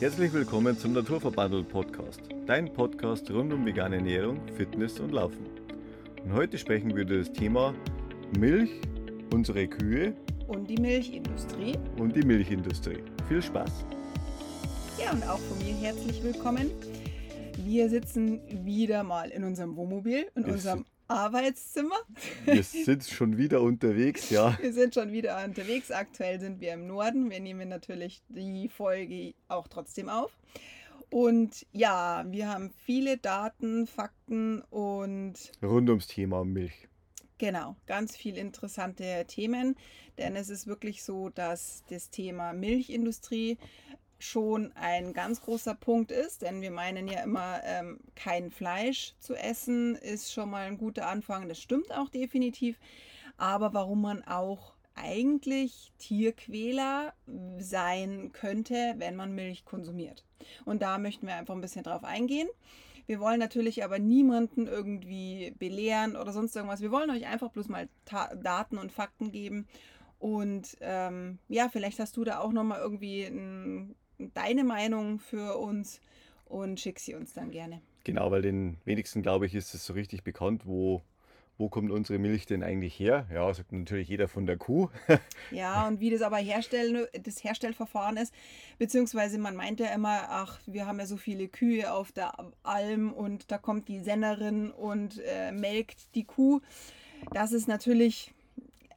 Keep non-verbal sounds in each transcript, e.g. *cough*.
Herzlich willkommen zum Naturverbandel Podcast, dein Podcast rund um vegane Ernährung, Fitness und Laufen. Und heute sprechen wir über das Thema Milch, unsere Kühe und die Milchindustrie. Und die Milchindustrie. Viel Spaß! Ja, und auch von mir herzlich willkommen. Wir sitzen wieder mal in unserem Wohnmobil, in wir unserem Arbeitszimmer. Wir sind schon wieder unterwegs, ja. *laughs* Wir sind schon wieder unterwegs. Aktuell sind wir im Norden. Wir nehmen natürlich die Folge auch trotzdem auf. Und ja, wir haben viele Daten, Fakten und. Rund ums Thema Milch. Genau, ganz viele interessante Themen, denn es ist wirklich so, dass das Thema Milchindustrie schon ein ganz großer Punkt ist, denn wir meinen ja immer, ähm, kein Fleisch zu essen ist schon mal ein guter Anfang. Das stimmt auch definitiv. Aber warum man auch eigentlich Tierquäler sein könnte, wenn man Milch konsumiert. Und da möchten wir einfach ein bisschen drauf eingehen. Wir wollen natürlich aber niemanden irgendwie belehren oder sonst irgendwas. Wir wollen euch einfach bloß mal Ta Daten und Fakten geben. Und ähm, ja, vielleicht hast du da auch nochmal irgendwie ein deine Meinung für uns und schick sie uns dann gerne. Genau, weil den wenigsten, glaube ich, ist es so richtig bekannt, wo, wo kommt unsere Milch denn eigentlich her? Ja, sagt natürlich jeder von der Kuh. *laughs* ja, und wie das aber herstellen, das Herstellverfahren ist, beziehungsweise man meint ja immer, ach, wir haben ja so viele Kühe auf der Alm und da kommt die Sennerin und äh, melkt die Kuh. Das ist natürlich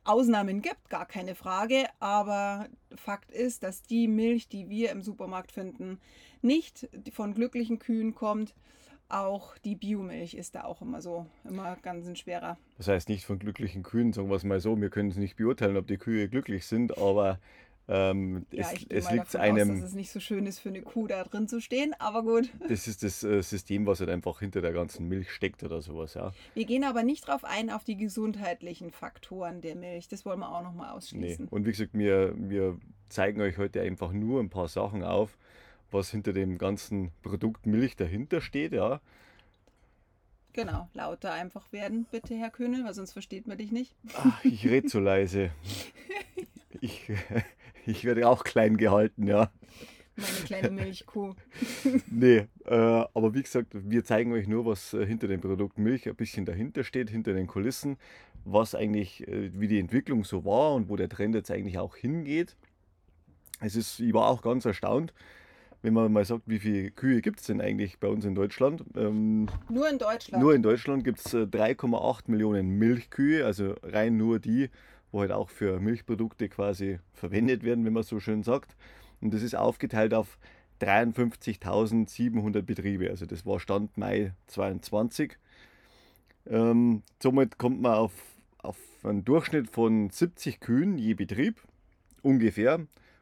Ausnahmen gibt, gar keine Frage, aber Fakt ist, dass die Milch, die wir im Supermarkt finden, nicht von glücklichen Kühen kommt. Auch die Biomilch ist da auch immer so, immer ganz ein schwerer. Das heißt nicht von glücklichen Kühen, sagen wir es mal so, wir können es nicht beurteilen, ob die Kühe glücklich sind, aber ähm, ja, es, es liegt einem. Aus, dass es nicht so schön ist für eine Kuh da drin zu stehen, aber gut. Das ist das äh, System, was halt einfach hinter der ganzen Milch steckt oder sowas, ja. Wir gehen aber nicht drauf ein, auf die gesundheitlichen Faktoren der Milch. Das wollen wir auch nochmal ausschließen. Nee. Und wie gesagt, wir, wir zeigen euch heute einfach nur ein paar Sachen auf, was hinter dem ganzen Produkt Milch dahinter steht, ja. Genau, lauter einfach werden, bitte, Herr Köhne, weil sonst versteht man dich nicht. Ach, ich rede so leise. *laughs* Ich, ich werde auch klein gehalten, ja. Meine kleine Milchkuh. *laughs* nee, äh, aber wie gesagt, wir zeigen euch nur, was äh, hinter dem Produkt Milch ein bisschen dahinter steht, hinter den Kulissen, was eigentlich, äh, wie die Entwicklung so war und wo der Trend jetzt eigentlich auch hingeht. Es ist, ich war auch ganz erstaunt, wenn man mal sagt, wie viele Kühe gibt es denn eigentlich bei uns in Deutschland? Ähm, nur in Deutschland? Nur in Deutschland gibt es 3,8 Millionen Milchkühe, also rein nur die, wo halt auch für Milchprodukte quasi verwendet werden, wenn man so schön sagt. Und das ist aufgeteilt auf 53.700 Betriebe. Also das war Stand Mai 22. Ähm, somit kommt man auf, auf einen Durchschnitt von 70 Kühen je Betrieb ungefähr.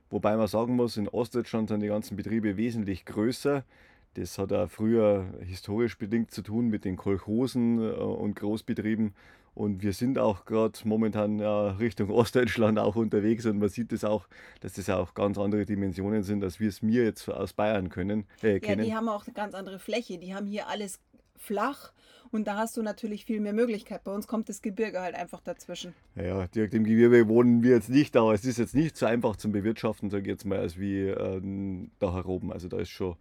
Wobei man sagen muss, in Ostdeutschland sind die ganzen Betriebe wesentlich größer. Das hat auch früher historisch bedingt zu tun mit den Kolchosen äh, und Großbetrieben und wir sind auch gerade momentan ja, Richtung Ostdeutschland auch unterwegs und man sieht das auch, dass das auch ganz andere Dimensionen sind, als wir es mir jetzt aus Bayern können, äh, kennen. Ja, die haben auch eine ganz andere Fläche. Die haben hier alles flach und da hast du natürlich viel mehr Möglichkeit. Bei uns kommt das Gebirge halt einfach dazwischen. Ja, direkt im Gebirge wohnen wir jetzt nicht, aber es ist jetzt nicht so einfach zum Bewirtschaften, sage ich jetzt mal, als wie äh, da heroben. Also da ist schon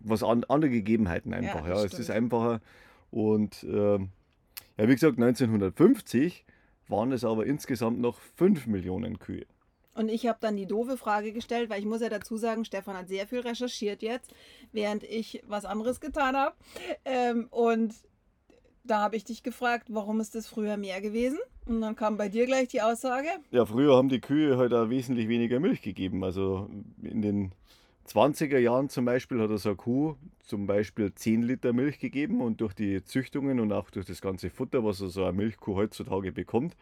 was an, andere Gegebenheiten einfach. Ja, ja. es ist einfacher und äh, ja, wie gesagt, 1950 waren es aber insgesamt noch 5 Millionen Kühe. Und ich habe dann die doofe Frage gestellt, weil ich muss ja dazu sagen, Stefan hat sehr viel recherchiert jetzt, während ich was anderes getan habe. Ähm, und da habe ich dich gefragt, warum ist das früher mehr gewesen? Und dann kam bei dir gleich die Aussage. Ja, früher haben die Kühe halt auch wesentlich weniger Milch gegeben. Also in den 20er Jahren zum Beispiel hat so eine Kuh zum Beispiel 10 Liter Milch gegeben und durch die Züchtungen und auch durch das ganze Futter, was so eine Milchkuh heutzutage bekommt,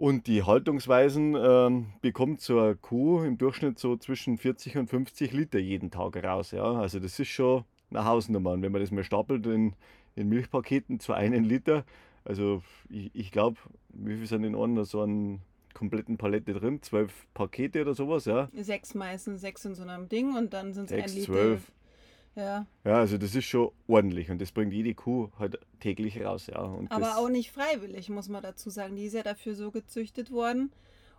und die Haltungsweisen ähm, bekommt so eine Kuh im Durchschnitt so zwischen 40 und 50 Liter jeden Tag raus. Ja? Also das ist schon eine Hausnummer. Und wenn man das mal stapelt in, in Milchpaketen zu einem Liter, also ich, ich glaube, wie viel sind in Ordnung so ein kompletten Palette drin, zwölf Pakete oder sowas, ja. Sechs meistens, sechs in so einem Ding und dann sind es ein Liter. Zwölf. Ja. ja, also das ist schon ordentlich und das bringt jede Kuh halt täglich raus, ja. Und Aber auch nicht freiwillig, muss man dazu sagen. Die ist ja dafür so gezüchtet worden.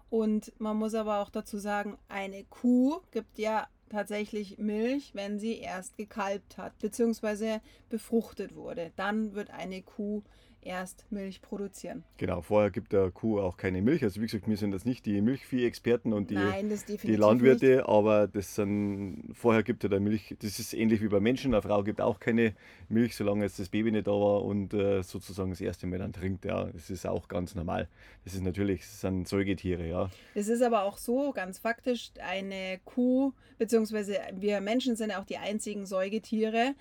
Und man muss aber auch dazu sagen, eine Kuh gibt ja tatsächlich Milch, wenn sie erst gekalbt hat, beziehungsweise befruchtet wurde. Dann wird eine Kuh erst Milch produzieren. Genau, vorher gibt der Kuh auch keine Milch. Also wie gesagt, wir sind jetzt nicht die Milchvieh-Experten und die, Nein, die Landwirte, nicht. aber das sind, vorher gibt er der Milch, das ist ähnlich wie bei Menschen, eine Frau gibt auch keine Milch, solange jetzt das Baby nicht da war und äh, sozusagen das erste Mal dann trinkt. Ja, das ist auch ganz normal. Das ist natürlich, das sind Säugetiere, ja. Es ist aber auch so, ganz faktisch, eine Kuh, beziehungsweise wir Menschen sind auch die einzigen Säugetiere,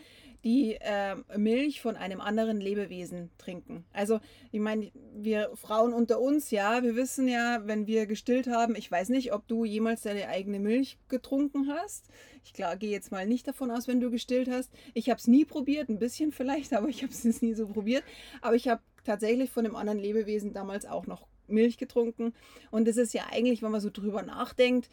die äh, Milch von einem anderen Lebewesen trinken. Also, ich meine, wir Frauen unter uns, ja, wir wissen ja, wenn wir gestillt haben, ich weiß nicht, ob du jemals deine eigene Milch getrunken hast. Ich gehe jetzt mal nicht davon aus, wenn du gestillt hast. Ich habe es nie probiert, ein bisschen vielleicht, *laughs* aber ich habe es nie so probiert. Aber ich habe tatsächlich von einem anderen Lebewesen damals auch noch Milch getrunken. Und das ist ja eigentlich, wenn man so drüber nachdenkt,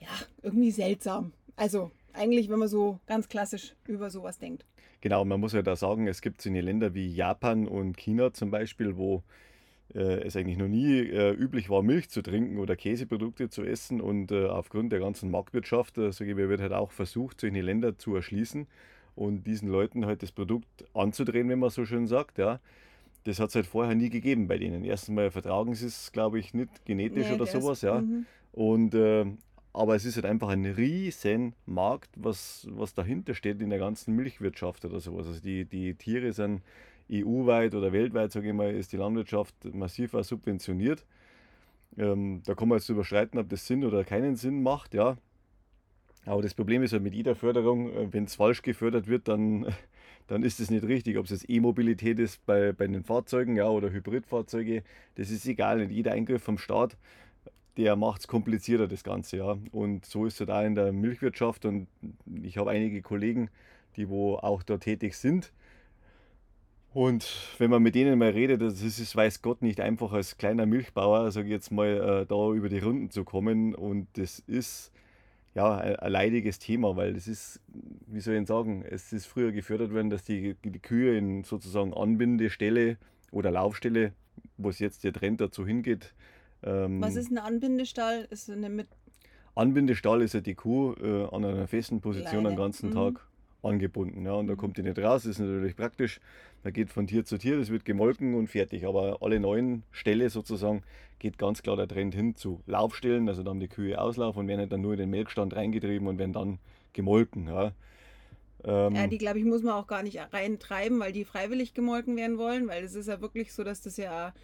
ja, irgendwie seltsam. Also eigentlich, wenn man so ganz klassisch über sowas denkt. Genau, man muss ja da sagen, es gibt so eine Länder wie Japan und China zum Beispiel, wo äh, es eigentlich noch nie äh, üblich war, Milch zu trinken oder Käseprodukte zu essen. Und äh, aufgrund der ganzen Marktwirtschaft, äh, sage ich mal, wird halt auch versucht, solche Länder zu erschließen und diesen Leuten halt das Produkt anzudrehen, wenn man so schön sagt. Ja. Das hat es halt vorher nie gegeben bei denen. Erstens mal vertragen sie es, glaube ich, nicht genetisch Nee, oder der ist, sowas, ja. mhm. Und äh, aber es ist halt einfach ein riesen Markt, was, was dahinter steht in der ganzen Milchwirtschaft oder sowas. Also die, die Tiere sind EU-weit oder weltweit, sage ich mal, ist die Landwirtschaft massiv subventioniert. Ähm, da kann man jetzt überschreiten, ob das Sinn oder keinen Sinn macht, ja. Aber das Problem ist halt mit jeder Förderung, wenn es falsch gefördert wird, dann, *laughs* dann ist es nicht richtig. Ob es jetzt E-Mobilität ist bei, bei den Fahrzeugen ja, oder Hybridfahrzeuge, das ist egal. Nicht jeder Eingriff vom Staat, der macht es komplizierter, das Ganze. Ja. Und so ist es da in der Milchwirtschaft. Und ich habe einige Kollegen, die wo auch da tätig sind. Und wenn man mit denen mal redet, das ist weiß Gott, nicht einfach als kleiner Milchbauer, sage ich jetzt mal, äh, da über die Runden zu kommen. Und das ist ja ein, leidiges Thema, weil das ist, wie soll ich sagen, es ist früher gefördert worden, dass die, die Kühe in sozusagen Anbindestelle oder Laufstelle, wo es jetzt der Trend dazu hingeht, Was ähm, ist ein Anbindestall? Ist eine mit Anbindestall ist ja die Kuh äh, an einer festen Position den Leine. ganzen Mhm. Tag angebunden. Ja, und da Mhm. kommt die nicht raus, das ist natürlich praktisch. Man geht von Tier zu Tier, das wird gemolken und fertig. Aber alle neuen Ställe sozusagen geht ganz klar der Trend hin zu Laufstellen, also dann die Kühe auslaufen und werden halt dann nur in den Melkstand reingetrieben und werden dann gemolken. Ja. Ja, Ähm, die glaube ich, muss man auch gar nicht reintreiben, weil die freiwillig gemolken werden wollen, weil es ist ja wirklich so, dass das ja,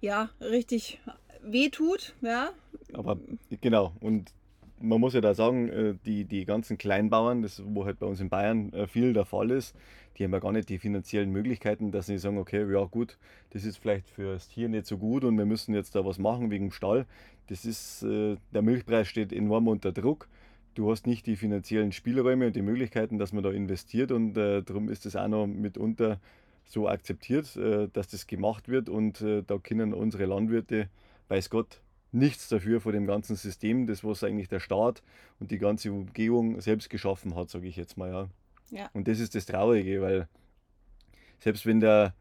ja richtig wehtut, ja. Aber genau, und man muss ja da sagen, äh, die, die ganzen Kleinbauern, das wo halt bei uns in Bayern äh, viel der Fall ist, die haben ja gar nicht die finanziellen Möglichkeiten, dass sie sagen, okay, ja gut, das ist vielleicht für das Tier nicht so gut und wir müssen jetzt da was machen wegen dem Stall. Das ist, äh, der Milchpreis steht enorm unter Druck. Du hast nicht die finanziellen Spielräume und die Möglichkeiten, dass man da investiert und äh, darum ist es auch noch mitunter so akzeptiert, dass das gemacht wird und da können unsere Landwirte, weiß Gott, nichts dafür vor dem ganzen System, das was eigentlich der Staat und die ganze Umgebung selbst geschaffen hat, sage ich jetzt mal, ja. Ja. Und das ist das Traurige, weil selbst wenn der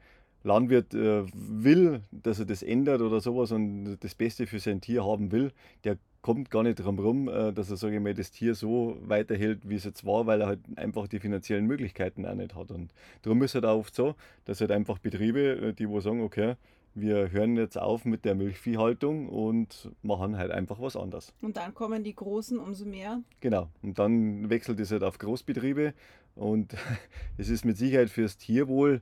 Landwirt äh, will, dass er das ändert oder sowas und das Beste für sein Tier haben will, der kommt gar nicht drum rum, äh, dass er, sage ich mal, das Tier so weiterhält, wie es jetzt war, weil er halt einfach die finanziellen Möglichkeiten auch nicht hat. Und darum ist halt auch oft so, dass halt einfach Betriebe, äh, die wo sagen, okay, wir hören jetzt auf mit der Milchviehhaltung und machen halt einfach was anderes. Und dann kommen die Großen umso mehr. Genau. Und dann wechselt es halt auf Großbetriebe und *laughs* es ist mit Sicherheit fürs Tierwohl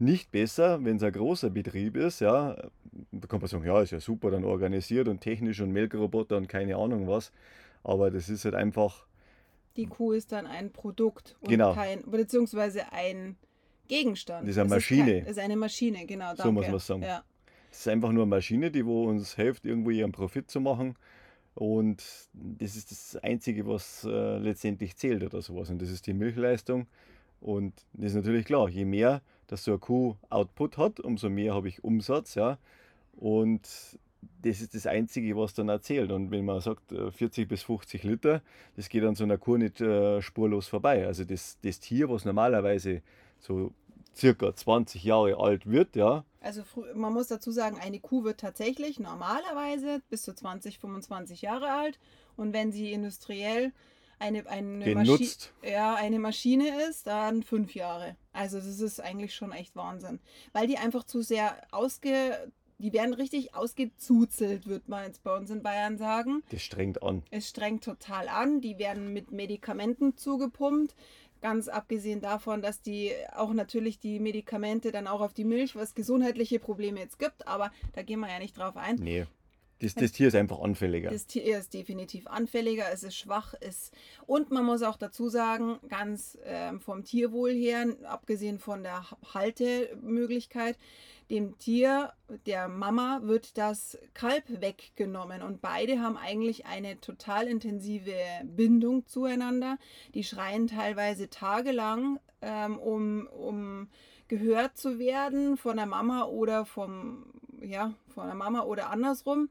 nicht besser, wenn es ein großer Betrieb ist, ja. Da kann man sagen, ja, ist ja super dann organisiert und technisch und Melkroboter und keine Ahnung was. Aber das ist halt einfach, Die Kuh ist dann ein Produkt und Genau. kein, beziehungsweise ein Gegenstand. Das ist eine Es Maschine. kein, ist eine Maschine, genau, danke. So muss man's sagen. Ja. es ist einfach nur eine Maschine, die wo uns hilft, irgendwo ihren Profit zu machen. Und das ist das Einzige, was äh, letztendlich zählt oder sowas. Und das ist die Milchleistung. Und das ist natürlich klar, je mehr dass so eine Kuh Output hat, umso mehr habe ich Umsatz, ja. Und das ist das Einzige, was dann erzählt. Und wenn man sagt, äh, 40 bis 50 Liter, das geht an so einer Kuh nicht äh, spurlos vorbei. Also das, das Tier, was normalerweise so circa 20 Jahre alt wird, ja, Also man muss dazu sagen, eine Kuh wird tatsächlich normalerweise bis zu 20, 25 Jahre alt. Und wenn sie industriell eine, eine. Maschi ja, eine Maschine ist, dann fünf Jahre. Also das ist eigentlich schon echt Wahnsinn. Weil die einfach zu sehr ausge... Die werden richtig ausgezuzelt, würde man jetzt bei uns in Bayern sagen. Das strengt an. Es strengt total an. Die werden mit Medikamenten zugepumpt. Ganz abgesehen davon, dass die auch natürlich die Medikamente dann auch auf die Milch, was gesundheitliche Probleme jetzt gibt, aber da gehen wir ja nicht drauf ein. Nee. Das, das Tier ist einfach anfälliger. Das Tier ist definitiv anfälliger, es ist schwach, ist und man muss auch dazu sagen, ganz ähm, vom Tierwohl her, abgesehen von der Haltemöglichkeit, dem Tier, der Mama, wird das Kalb weggenommen und beide haben eigentlich eine total intensive Bindung zueinander. Die schreien teilweise tagelang, ähm, um, um gehört zu werden von der Mama oder vom, ja, von der Mama oder andersrum.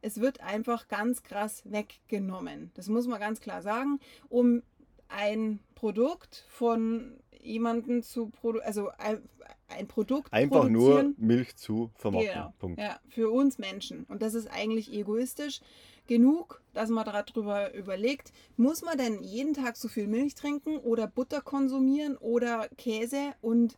Es wird einfach ganz krass weggenommen. Das muss man ganz klar sagen, um ein Produkt von jemandem zu produzieren, also ein, ein Produkt Einfach nur Milch zu vermarkten. Genau. Punkt. Ja, für uns Menschen. Und das ist eigentlich egoistisch genug, dass man darüber überlegt, muss man denn jeden Tag so viel Milch trinken oder Butter konsumieren oder Käse? Und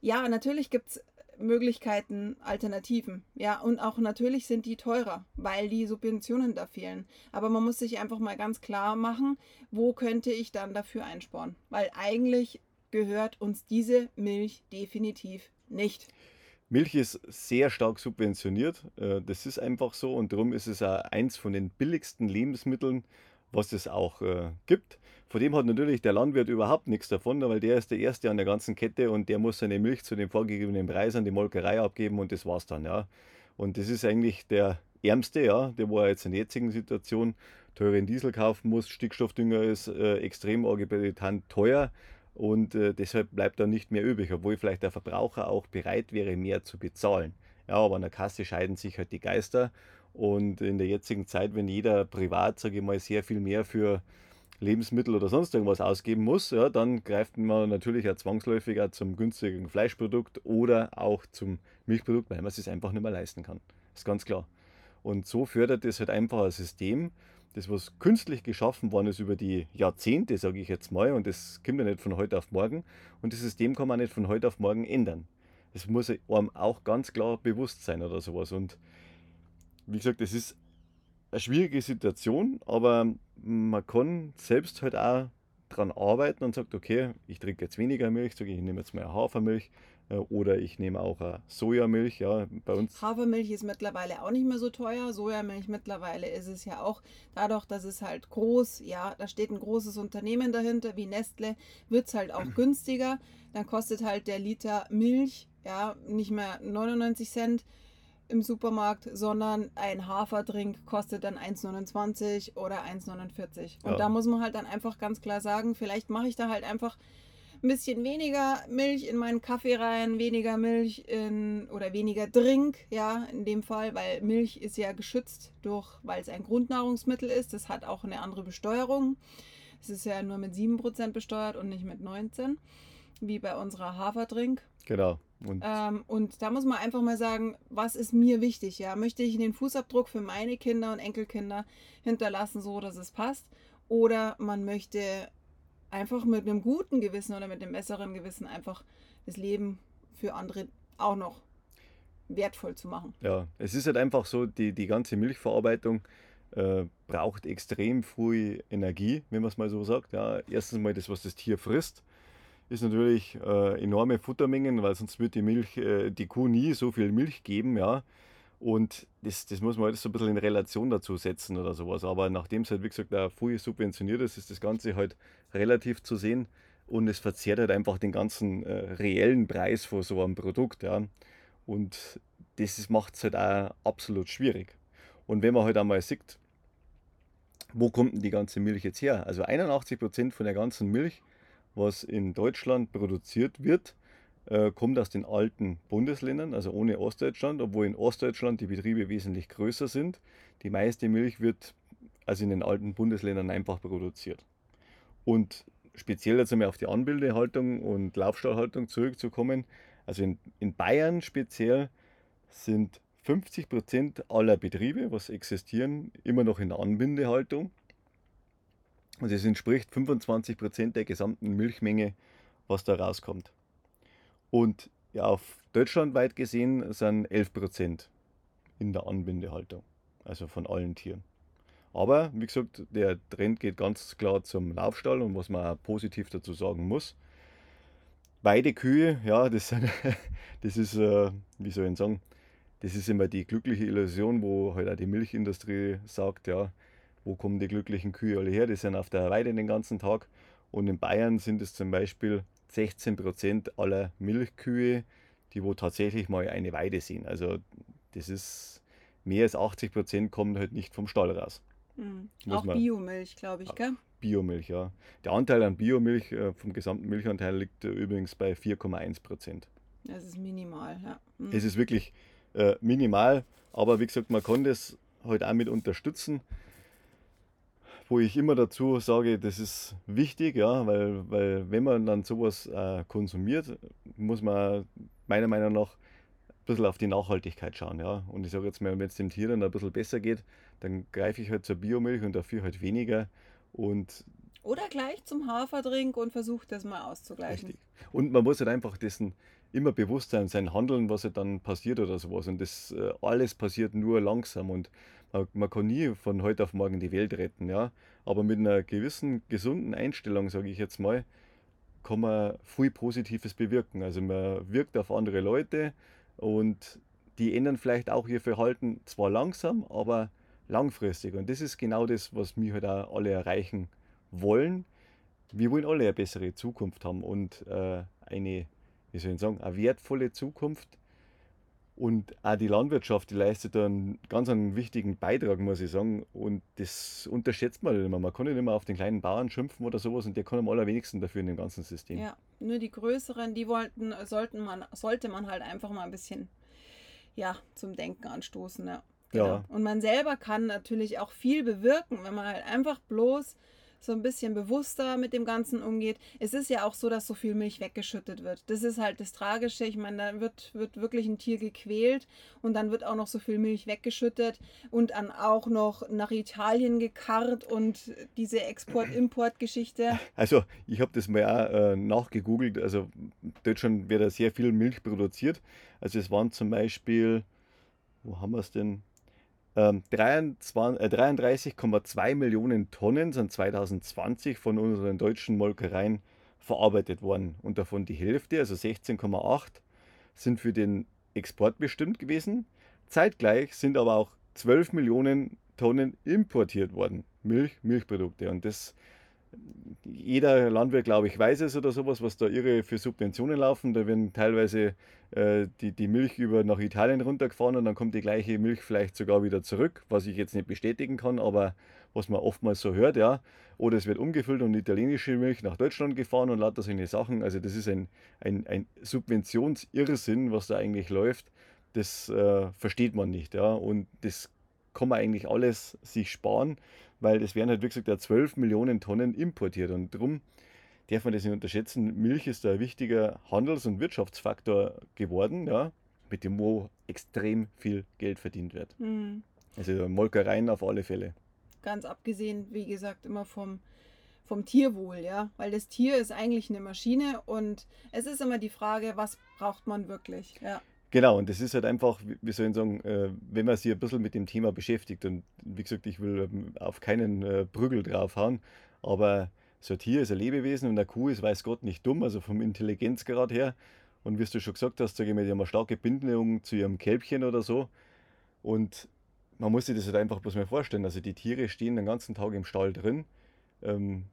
ja, natürlich gibt es Möglichkeiten, Alternativen. Ja, und auch natürlich sind die teurer, weil die Subventionen da fehlen. Aber man muss sich einfach mal ganz klar machen, wo könnte ich dann dafür einsparen? Weil eigentlich gehört uns diese Milch definitiv nicht. Milch ist sehr stark subventioniert. Äh, das ist einfach so und darum ist es auch eins von den billigsten Lebensmitteln, was es auch äh, gibt. Von dem hat natürlich der Landwirt überhaupt nichts davon, weil der ist der Erste an der ganzen Kette und der muss seine Milch zu dem vorgegebenen Preis an die Molkerei abgeben und das war's dann, ja. Und das ist eigentlich der Ärmste, ja, der wo er jetzt in der jetzigen Situation teuren Diesel kaufen muss. Stickstoffdünger ist äh, extrem orbitant teuer und äh, deshalb bleibt da nicht mehr übrig, obwohl vielleicht der Verbraucher auch bereit wäre, mehr zu bezahlen. Ja, aber an der Kasse scheiden sich halt die Geister und in der jetzigen Zeit, wenn jeder privat, sage ich mal, sehr viel mehr für Lebensmittel oder sonst irgendwas ausgeben muss, ja, dann greift man natürlich auch zwangsläufig auch zum günstigen Fleischprodukt oder auch zum Milchprodukt, weil man es sich einfach nicht mehr leisten kann. Das ist ganz klar. Und so fördert es halt einfach ein System, das was künstlich geschaffen worden ist über die Jahrzehnte, sage ich jetzt mal, und das kommt ja nicht von heute auf morgen. Und das System kann man nicht von heute auf morgen ändern. Das muss einem auch ganz klar bewusst sein oder sowas. Und wie gesagt, das ist eine schwierige Situation, aber man kann selbst halt auch daran arbeiten und sagt, okay, ich trinke jetzt weniger Milch, sage ich, ich nehme jetzt mehr Hafermilch äh, oder ich nehme auch Sojamilch, ja, bei uns. Hafermilch ist mittlerweile auch nicht mehr so teuer. Sojamilch mittlerweile ist es ja auch, dadurch, dass es halt groß, ja, da steht ein großes Unternehmen dahinter, wie Nestle, wird es halt auch *clears throat* günstiger. Dann kostet halt der Liter Milch, ja, nicht mehr 99 Cent im Supermarkt, sondern ein Haferdrink kostet dann 1,29 oder 1,49. Und ja. da muss man halt dann einfach ganz klar sagen, vielleicht mache ich da halt einfach ein bisschen weniger Milch in meinen Kaffee rein, weniger Milch in oder weniger Drink, ja, in dem Fall, weil Milch ist ja geschützt durch, weil es ein Grundnahrungsmittel ist. Das hat auch eine andere Besteuerung. Es ist ja nur mit 7% besteuert und nicht mit 19, wie bei unserer Haferdrink. Genau. Und, ähm, und da muss man einfach mal sagen, was ist mir wichtig? Ja, möchte ich den Fußabdruck für meine Kinder und Enkelkinder hinterlassen, so dass es passt? Oder man möchte einfach mit einem guten Gewissen oder mit einem besseren Gewissen einfach das Leben für andere auch noch wertvoll zu machen. Ja, es ist halt einfach so, die, die ganze Milchverarbeitung äh, braucht extrem früh Energie, wenn man es mal so sagt. Ja, erstens mal das, was das Tier frisst ist natürlich äh, enorme Futtermengen, weil sonst wird die Milch, äh, die Kuh nie so viel Milch geben, ja. Und das, das muss man halt so ein bisschen in Relation dazu setzen oder sowas. Aber nachdem es halt, wie gesagt, auch früh subventioniert ist, ist das Ganze halt relativ zu sehen und es verzehrt halt einfach den ganzen äh, reellen Preis von so einem Produkt, ja. Und das macht es halt auch absolut schwierig. Und wenn man halt einmal sieht, wo kommt denn die ganze Milch jetzt her? Also 81% von der ganzen Milch was in Deutschland produziert wird, äh, kommt aus den alten Bundesländern, also ohne Ostdeutschland, obwohl in Ostdeutschland die Betriebe wesentlich größer sind. Die meiste Milch wird also in den alten Bundesländern einfach produziert. Und speziell jetzt einmal auf die Anbildehaltung und Laufstallhaltung zurückzukommen, also in, in Bayern speziell sind 50 Prozent aller Betriebe, was existieren, immer noch in der Anbindehaltung. Also es entspricht 25 Prozent der gesamten Milchmenge, was da rauskommt. Und ja, auf deutschlandweit gesehen sind 11 Prozent in der Anbindehaltung, also von allen Tieren. Aber wie gesagt, der Trend geht ganz klar zum Laufstall und was man auch positiv dazu sagen muss. Weidekühe, ja, das, sind, *laughs* das ist, äh, wie soll ich sagen, das ist immer die glückliche Illusion, wo halt auch die Milchindustrie sagt, ja, wo kommen die glücklichen Kühe alle her? Die sind auf der Weide den ganzen Tag. Und in Bayern sind es zum Beispiel 16 Prozent aller Milchkühe, die wo tatsächlich mal eine Weide sind. Also das ist mehr als 80 Prozent kommen halt nicht vom Stall raus. Mhm. Auch Biomilch, glaube ich, gell? Biomilch, ja. Der Anteil an Biomilch äh, vom gesamten Milchanteil liegt äh, übrigens bei 4,1 Prozent. Das ist minimal, ja. Mhm. Es ist wirklich äh, minimal, aber wie gesagt, man kann das halt auch mit unterstützen wo ich immer dazu sage, das ist wichtig, ja, weil, weil wenn man dann sowas äh, konsumiert, muss man meiner Meinung nach ein bisschen auf die Nachhaltigkeit schauen, ja. Und ich sage jetzt mal, wenn es dem Tier dann ein bisschen besser geht, dann greife ich halt zur Biomilch und dafür halt weniger und oder gleich zum Haferdrink und versucht das mal auszugleichen. Richtig. Und man muss halt einfach dessen immer bewusst sein, sein Handeln, was halt dann passiert oder sowas. Und das äh, alles passiert nur langsam und man, man, kann nie von heute auf morgen die Welt retten, ja. Aber mit einer gewissen gesunden Einstellung, sage ich jetzt mal, kann man viel Positives bewirken. Also man wirkt auf andere Leute und die ändern vielleicht auch ihr Verhalten zwar langsam, aber langfristig. Und das ist genau das, was wir halt auch alle erreichen wollen. Wir wollen alle eine bessere Zukunft haben und äh, eine, wie soll ich sagen, eine wertvolle Zukunft. Und auch die Landwirtschaft, die leistet da einen ganz einen wichtigen Beitrag, muss ich sagen. Und das unterschätzt man nicht immer. Man kann nicht immer auf den kleinen Bauern schimpfen oder sowas und der kann am allerwenigsten dafür in dem ganzen System. Ja, nur die größeren, die wollten, sollten man, sollte man halt einfach mal ein bisschen ja, zum Denken anstoßen. Ja. Genau. ja. Und man selber kann natürlich auch viel bewirken, wenn man halt einfach bloß so ein bisschen bewusster mit dem Ganzen umgeht. Es ist ja auch so, dass so viel Milch weggeschüttet wird. Das ist halt das Tragische. Ich meine, da wird, wird wirklich ein Tier gequält und dann wird auch noch so viel Milch weggeschüttet und dann auch noch nach Italien gekarrt und diese Export-Import-Geschichte. Also, ich habe das mal auch äh, nachgegoogelt. Also, Deutschland wird da sehr viel Milch produziert. Also, es waren zum Beispiel, wo haben wir es denn? 33,2 ähm, äh, Millionen Tonnen sind 2020 von unseren deutschen Molkereien verarbeitet worden. Und davon die Hälfte, also 16,8, sind für den Export bestimmt gewesen. Zeitgleich sind aber auch 12 Millionen Tonnen importiert worden. Milch, Milchprodukte. Und das jeder Landwirt, glaube ich, weiß es oder sowas, was da irre für Subventionen laufen. Da werden teilweise äh, die, die Milch über nach Italien runtergefahren und dann kommt die gleiche Milch vielleicht sogar wieder zurück, was ich jetzt nicht bestätigen kann, aber was man oftmals so hört, ja. Oder es wird umgefüllt und italienische Milch nach Deutschland gefahren und lauter solche Sachen. Also das ist ein, ein, ein Subventionsirrsinn, was da eigentlich läuft. Das äh, versteht man nicht, ja. Und das kann man eigentlich alles sich sparen weil es werden halt, wie gesagt, ja 12 Millionen Tonnen importiert und darum darf man das nicht unterschätzen. Milch ist ein wichtiger Handels- und Wirtschaftsfaktor geworden, ja, mit dem wo extrem viel Geld verdient wird. Mhm. Also Molkereien auf alle Fälle. Ganz abgesehen, wie gesagt, immer vom, vom Tierwohl, ja, weil das Tier ist eigentlich eine Maschine und es ist immer die Frage, was braucht man wirklich, ja. Genau, und das ist halt einfach, wie soll ich sagen, äh, wenn man sich ein bisschen mit dem Thema beschäftigt und wie gesagt, ich will ähm, auf keinen äh, Prügel draufhauen, aber so ein Tier ist ein Lebewesen und eine Kuh ist, weiß Gott, nicht dumm, also vom Intelligenzgrad her. Und wie du schon gesagt hast, sage ich mal, die haben eine starke Bindung zu ihrem Kälbchen oder so. Und man muss sich das halt einfach bloß mal vorstellen. Also die Tiere stehen den ganzen Tag im Stall drin. Ähm,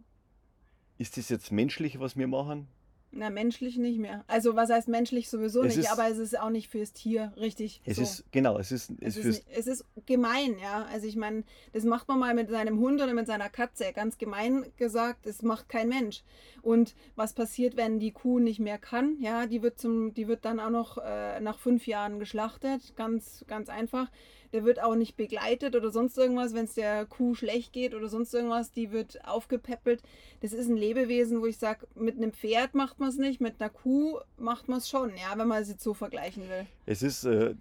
ist das jetzt menschlich, was wir machen? Na, menschlich nicht mehr. Also was heißt menschlich sowieso es nicht, aber es ist auch nicht fürs Tier richtig. Es so. ist, genau, es ist, es, es ist, es ist gemein, ja. Also ich meine, das macht man mal mit seinem Hund oder mit seiner Katze. Ganz gemein gesagt, das macht kein Mensch. Und was passiert, wenn die Kuh nicht mehr kann? Ja, die wird zum, die wird dann auch noch äh, nach fünf Jahren geschlachtet. Ganz, ganz einfach der wird auch nicht begleitet oder sonst irgendwas, wenn es der Kuh schlecht geht oder sonst irgendwas, die wird aufgepäppelt. Das ist ein Lebewesen, wo ich sage, mit einem Pferd macht man es nicht, mit einer Kuh macht man es schon, ja, wenn man es jetzt so vergleichen will. Es ist, äh,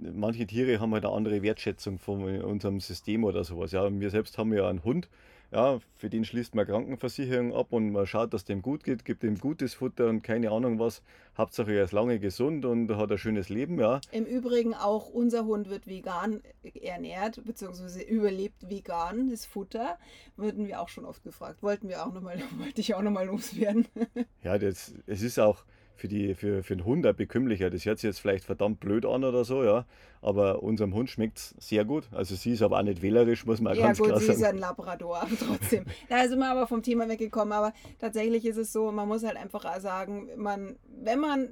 manche Tiere haben halt eine andere Wertschätzung von unserem System oder sowas. Ja, wir selbst haben ja einen Hund. Ja, für den schließt man Krankenversicherung ab und man schaut, dass dem gut geht, gibt ihm gutes Futter und keine Ahnung was. Hauptsache er ist lange gesund und hat ein schönes Leben, ja. Im Übrigen auch unser Hund wird vegan ernährt, beziehungsweise überlebt vegan das Futter. Würden wir auch schon oft gefragt. Wollten wir auch nochmal, *laughs* wollte ich auch nochmal loswerden. ja, das, es ist auch für, die, für, für den Hund auch bekümmlicher. Das hört sich jetzt vielleicht verdammt blöd an oder so, ja. Aber unserem Hund schmeckt es sehr gut. Also sie ist aber auch nicht wählerisch, muss man ja, ganz gut, klar sie sagen. ist ein Labrador, aber trotzdem. *laughs* da sind wir aber vom Thema weggekommen. Aber tatsächlich ist es so, man muss halt einfach sagen, man, wenn man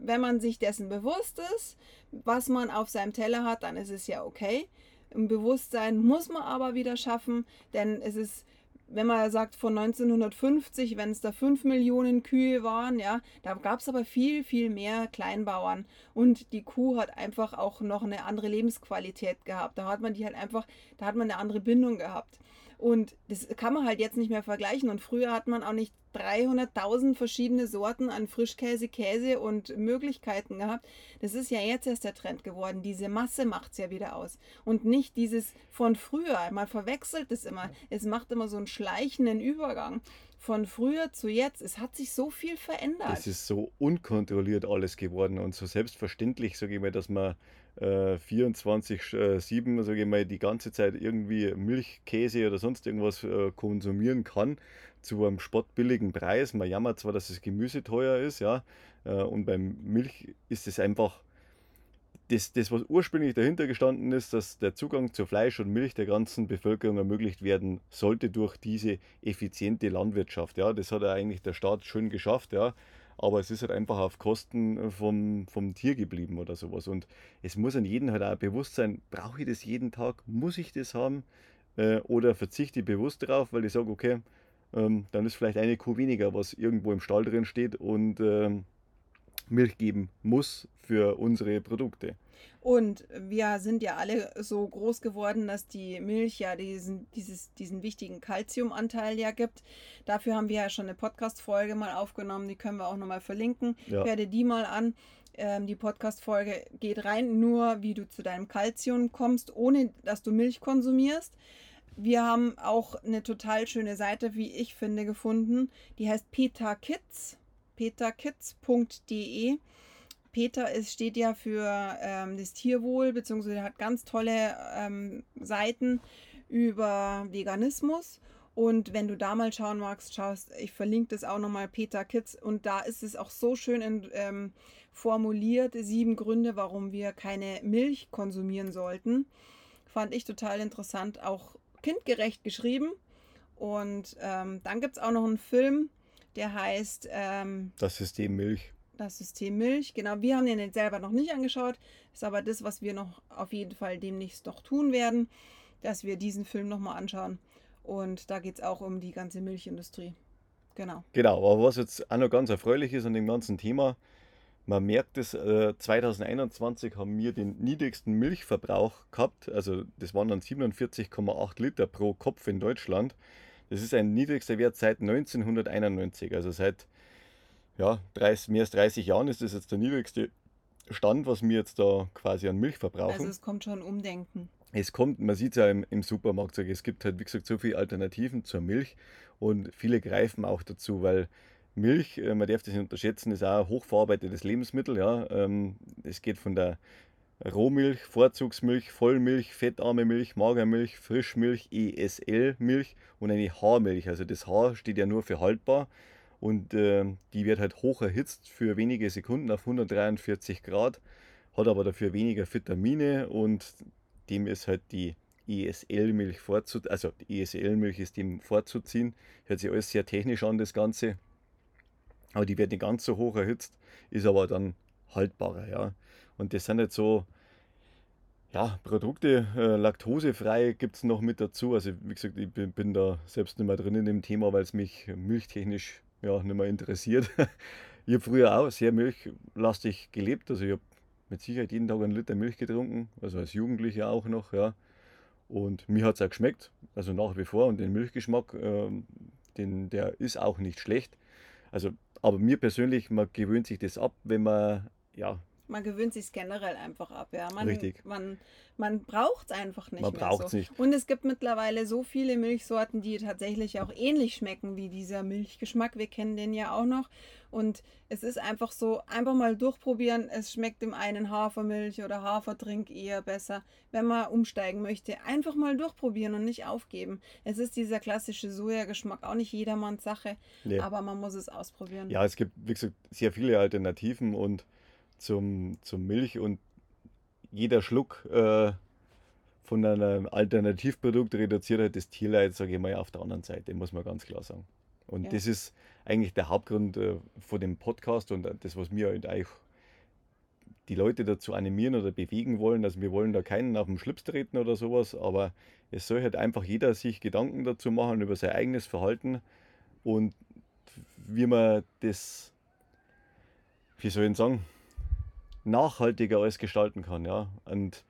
wenn man sich dessen bewusst ist, was man auf seinem Teller hat, dann ist es ja okay. Im Bewusstsein muss man aber wieder schaffen, denn es ist wenn man sagt von 1950, wenn es da 5 Millionen Kühe waren, ja, da gab es aber viel, viel mehr Kleinbauern. Und die Kuh hat einfach auch noch eine andere Lebensqualität gehabt. Da hat man die halt einfach, da hat man eine andere Bindung gehabt. Und das kann man halt jetzt nicht mehr vergleichen. Und früher hat man auch nicht 300.000 verschiedene Sorten an Frischkäse, Käse und Möglichkeiten gehabt. Das ist ja jetzt erst der Trend geworden. Diese Masse macht es ja wieder aus. Und nicht dieses von früher. Man verwechselt es immer. Es macht immer so einen schleichenden Übergang. Von früher zu jetzt. Es hat sich so viel verändert. Es ist so unkontrolliert alles geworden und so selbstverständlich, sage ich mal, dass man 24-7, äh, sage ich mal, die ganze Zeit irgendwie Milch, Käse oder sonst irgendwas äh, konsumieren kann zu einem spottbilligen Preis. Man jammert zwar, dass das Gemüse teuer ist, ja, äh, und beim Milch ist es einfach das, das, was ursprünglich dahinter gestanden ist, dass der Zugang zu Fleisch und Milch der ganzen Bevölkerung ermöglicht werden sollte durch diese effiziente Landwirtschaft. Ja, das hat ja eigentlich der Staat schön geschafft, ja aber es ist halt einfach auf Kosten äh, vom, vom Tier geblieben oder sowas. Und es muss an jeden halt auch bewusst sein, brauche ich das jeden Tag, muss ich das haben äh, oder verzichte ich bewusst darauf, weil ich sage, okay, ähm, dann ist vielleicht eine Kuh weniger, was irgendwo im Stall drin steht und ähm, Milch geben muss für unsere Produkte. Und wir sind ja alle so groß geworden, dass die Milch ja diesen, dieses, diesen wichtigen Kalziumanteil ja gibt. Dafür haben wir ja schon eine Podcast-Folge mal aufgenommen, die können wir auch nochmal verlinken. Ja. Hör dir die mal an. Ähm, die Podcast-Folge geht rein, nur wie du zu deinem Kalzium kommst, ohne dass du Milch konsumierst. Wir haben auch eine total schöne Seite, wie ich finde, gefunden. Die heißt Peter Kids, peterkids.de. Peter ist, steht ja für ähm, das Tierwohl, beziehungsweise hat ganz tolle ähm, Seiten über Veganismus. Und wenn du da mal schauen magst, schaust, ich verlinke das auch nochmal, Peter Kids. Und da ist es auch so schön in, ähm, formuliert, sieben Gründe, warum wir keine Milch konsumieren sollten. Fand ich total interessant, auch kindgerecht geschrieben. Und ähm, dann gibt es auch noch einen Film, der heißt ähm, Das System Milch das System Milch. Genau, wir haben den jetzt selber noch nicht angeschaut. Ist aber das, was wir noch auf jeden Fall demnächst noch tun werden, dass wir diesen Film nochmal anschauen. Und da geht es auch um die ganze Milchindustrie. Genau. Genau, aber was jetzt auch noch ganz erfreulich ist an dem ganzen Thema, man merkt es, äh, 2021 haben wir den niedrigsten Milchverbrauch gehabt. Also das waren dann 47,8 Liter pro Kopf in Deutschland. Das ist ein niedrigster Wert seit 1991, also seit ja, 30, mehr als 30 Jahren ist das jetzt der niedrigste Stand, was wir jetzt da quasi an Milch verbrauchen. Also es kommt schon Umdenken. Es kommt, man sieht es ja im, im Supermarkt, es gibt halt, wie gesagt, so viele Alternativen zur Milch und viele greifen auch dazu, weil Milch, äh, man darf das nicht unterschätzen, ist auch ein hochverarbeitetes Lebensmittel. Ja. Ähm, es geht von der Rohmilch, Vorzugsmilch, Vollmilch, fettarme Milch, Magermilch, Frischmilch, ESL-Milch und eine Haarmilch. Also das Haar steht ja nur für haltbar und äh, die wird halt hoch erhitzt für wenige Sekunden auf 143 Grad, hat aber dafür weniger Vitamine und dem ist halt die ESL-Milch vorzuziehen, also die ESL-Milch ist dem vorzuziehen. Hört sich alles sehr technisch an, das Ganze. Aber die wird nicht ganz so hoch erhitzt, ist aber dann haltbarer, ja. Und das sind jetzt so, ja, Produkte, äh, laktosefrei gibt es noch mit dazu. Also wie gesagt, ich bin, bin, da selbst nicht mehr drin in dem Thema, weil es mich milchtechnisch ja, nicht mehr interessiert. *laughs* Ich habe früher auch sehr milchlastig gelebt. Also ich habe mit Sicherheit jeden Tag einen Liter Milch getrunken, also als Jugendlicher auch noch, ja. Und mir hat es auch geschmeckt, also nach wie vor. Und den Milchgeschmack, äh, den, der ist auch nicht schlecht. Also, aber mir persönlich, man gewöhnt sich das ab, wenn man ja, man gewöhnt sich generell einfach ab. Ja. Man, Richtig. Man, man braucht es einfach nicht Man mehr braucht's so. nicht. Und es gibt mittlerweile so viele Milchsorten, die tatsächlich auch ähnlich schmecken wie dieser Milchgeschmack. Wir kennen den ja auch noch. Und es ist einfach so, einfach mal durchprobieren. Es schmeckt dem einen Hafermilch oder Hafertrink eher besser. Wenn man umsteigen möchte, einfach mal durchprobieren und nicht aufgeben. Es ist dieser klassische Sojageschmack, auch nicht jedermanns Sache, Nee. aber man muss es ausprobieren. Ja, es gibt, wie gesagt, sehr viele Alternativen und zum, zum Milch und jeder Schluck äh, von einem Alternativprodukt reduziert halt das Tierleid, sage ich mal, auf der anderen Seite, muss man ganz klar sagen. Und Ja. das ist eigentlich der Hauptgrund äh, von dem Podcast und das, was mir halt eigentlich die Leute dazu animieren oder bewegen wollen. Also wir wollen da keinen auf den Schlips treten oder sowas, aber es soll halt einfach jeder sich Gedanken dazu machen über sein eigenes Verhalten und wie man das, wie soll ich sagen, nachhaltiger alles gestalten kann. Ja? Und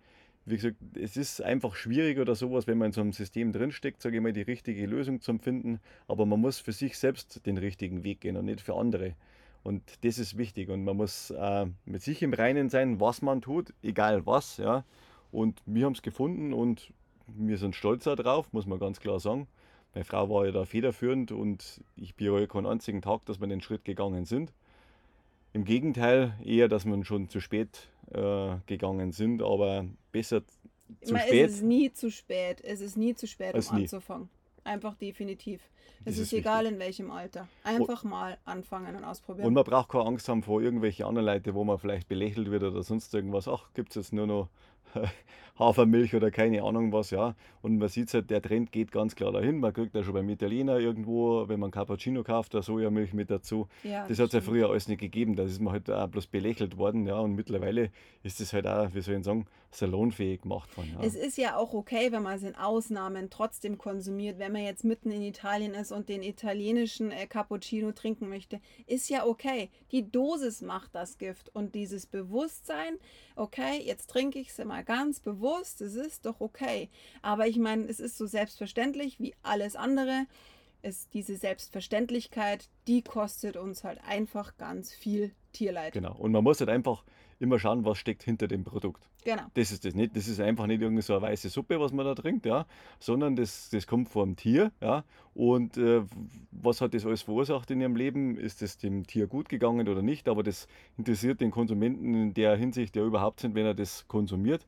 wie gesagt, es ist einfach schwierig oder sowas, wenn man in so einem System drinsteckt, sage ich mal, die richtige Lösung zu finden. Aber man muss für sich selbst den richtigen Weg gehen und nicht für andere. Und das ist wichtig. Und man muss äh, mit sich im Reinen sein, was man tut, egal was. Ja? Und wir haben es gefunden und wir sind stolz darauf, muss man ganz klar sagen. Meine Frau war ja da federführend und ich bereue keinen einzigen Tag, dass wir den Schritt gegangen sind. Im Gegenteil, eher, dass wir schon zu spät äh, gegangen sind, aber besser zu Immer spät. ist es nie zu spät. Es ist nie zu spät, Ist um nie. anzufangen. Einfach definitiv. Das Es ist, ist egal in welchem Alter. Einfach mal anfangen und ausprobieren. Und man braucht keine Angst haben vor irgendwelchen anderen Leuten, wo man vielleicht belächelt wird oder sonst irgendwas. Ach, gibt es jetzt nur noch *laughs* Hafermilch oder keine Ahnung was, ja. Und man sieht halt, der Trend geht ganz klar dahin. Man kriegt ja schon beim Italiener irgendwo, wenn man Cappuccino kauft, da Sojamilch mit dazu. ja, Das hat es ja früher alles nicht gegeben. Da ist man halt auch bloß belächelt worden, ja. Und mittlerweile ist das halt auch, wie soll ich sagen, salonfähig gemacht worden. Ja. Es ist ja auch okay, wenn man es in Ausnahmen trotzdem konsumiert. Wenn man jetzt mitten in Italien ist und den italienischen äh, Cappuccino trinken möchte, ist ja okay. Die Dosis macht das Gift und dieses Bewusstsein, okay, jetzt trinke ich es mal ganz bewusst, es ist doch okay. Aber ich meine, es ist so selbstverständlich wie alles andere. Es, diese Selbstverständlichkeit, die kostet uns halt einfach ganz viel Tierleid. Genau. Und man muss halt einfach immer schauen, was steckt hinter dem Produkt. Genau. Das ist das nicht. Das ist einfach nicht irgendeine so eine weiße Suppe, was man da trinkt, ja, sondern das, das kommt vom Tier, ja. Und äh, was hat das alles verursacht in ihrem Leben? Ist es dem Tier gut gegangen oder nicht? Aber das interessiert den Konsumenten in der Hinsicht ja überhaupt nicht, wenn er das konsumiert.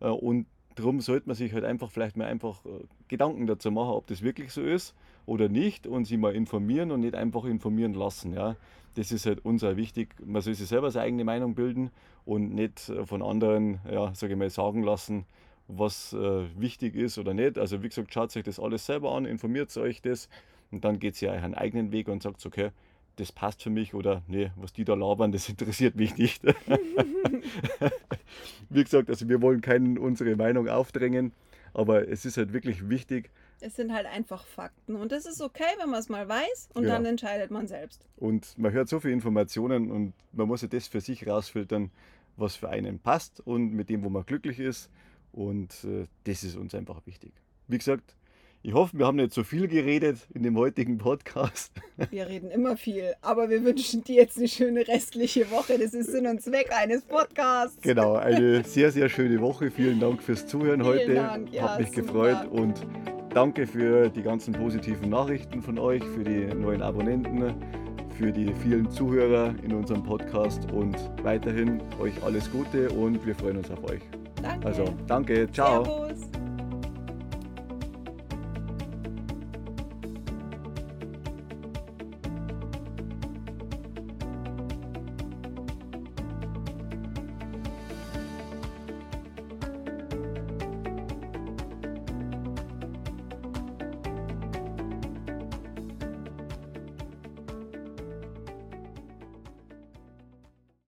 Äh, und darum sollte man sich halt einfach vielleicht mal einfach äh, Gedanken dazu machen, ob das wirklich so ist oder nicht und sich mal informieren und nicht einfach informieren lassen, ja. Das ist halt uns auch wichtig. Man soll sich selber seine eigene Meinung bilden und nicht äh, von anderen, ja, sage ich mal, sagen lassen, was äh, wichtig ist oder nicht. Also wie gesagt, schaut euch das alles selber an, informiert euch das und dann geht ihr euren eigenen Weg und sagt, okay, das passt für mich oder nee, was die da labern, das interessiert mich nicht. *laughs* wie gesagt, also wir wollen keinen unsere Meinung aufdrängen, aber es ist halt wirklich wichtig Es sind halt einfach Fakten. Und das ist okay, wenn man es mal weiß und Genau. dann entscheidet man selbst. und man hört so viele Informationen und man muss ja das für sich rausfiltern, was für einen passt und mit dem, wo man glücklich ist und äh, das ist uns einfach wichtig. Wie gesagt, ich hoffe, wir haben nicht so viel geredet in dem heutigen Podcast. *laughs* Wir reden immer viel, aber wir wünschen dir jetzt eine schöne restliche Woche. Das ist Sinn und Zweck eines Podcasts. Genau, *laughs* eine sehr, sehr schöne Woche. Vielen Dank fürs Zuhören Vielen heute. Dank, ja, Hat mich super. gefreut und danke für die ganzen positiven Nachrichten von euch, für die neuen Abonnenten, für die vielen Zuhörer in unserem Podcast und weiterhin euch alles Gute und wir freuen uns auf euch. Danke. Also danke, ciao. Servus.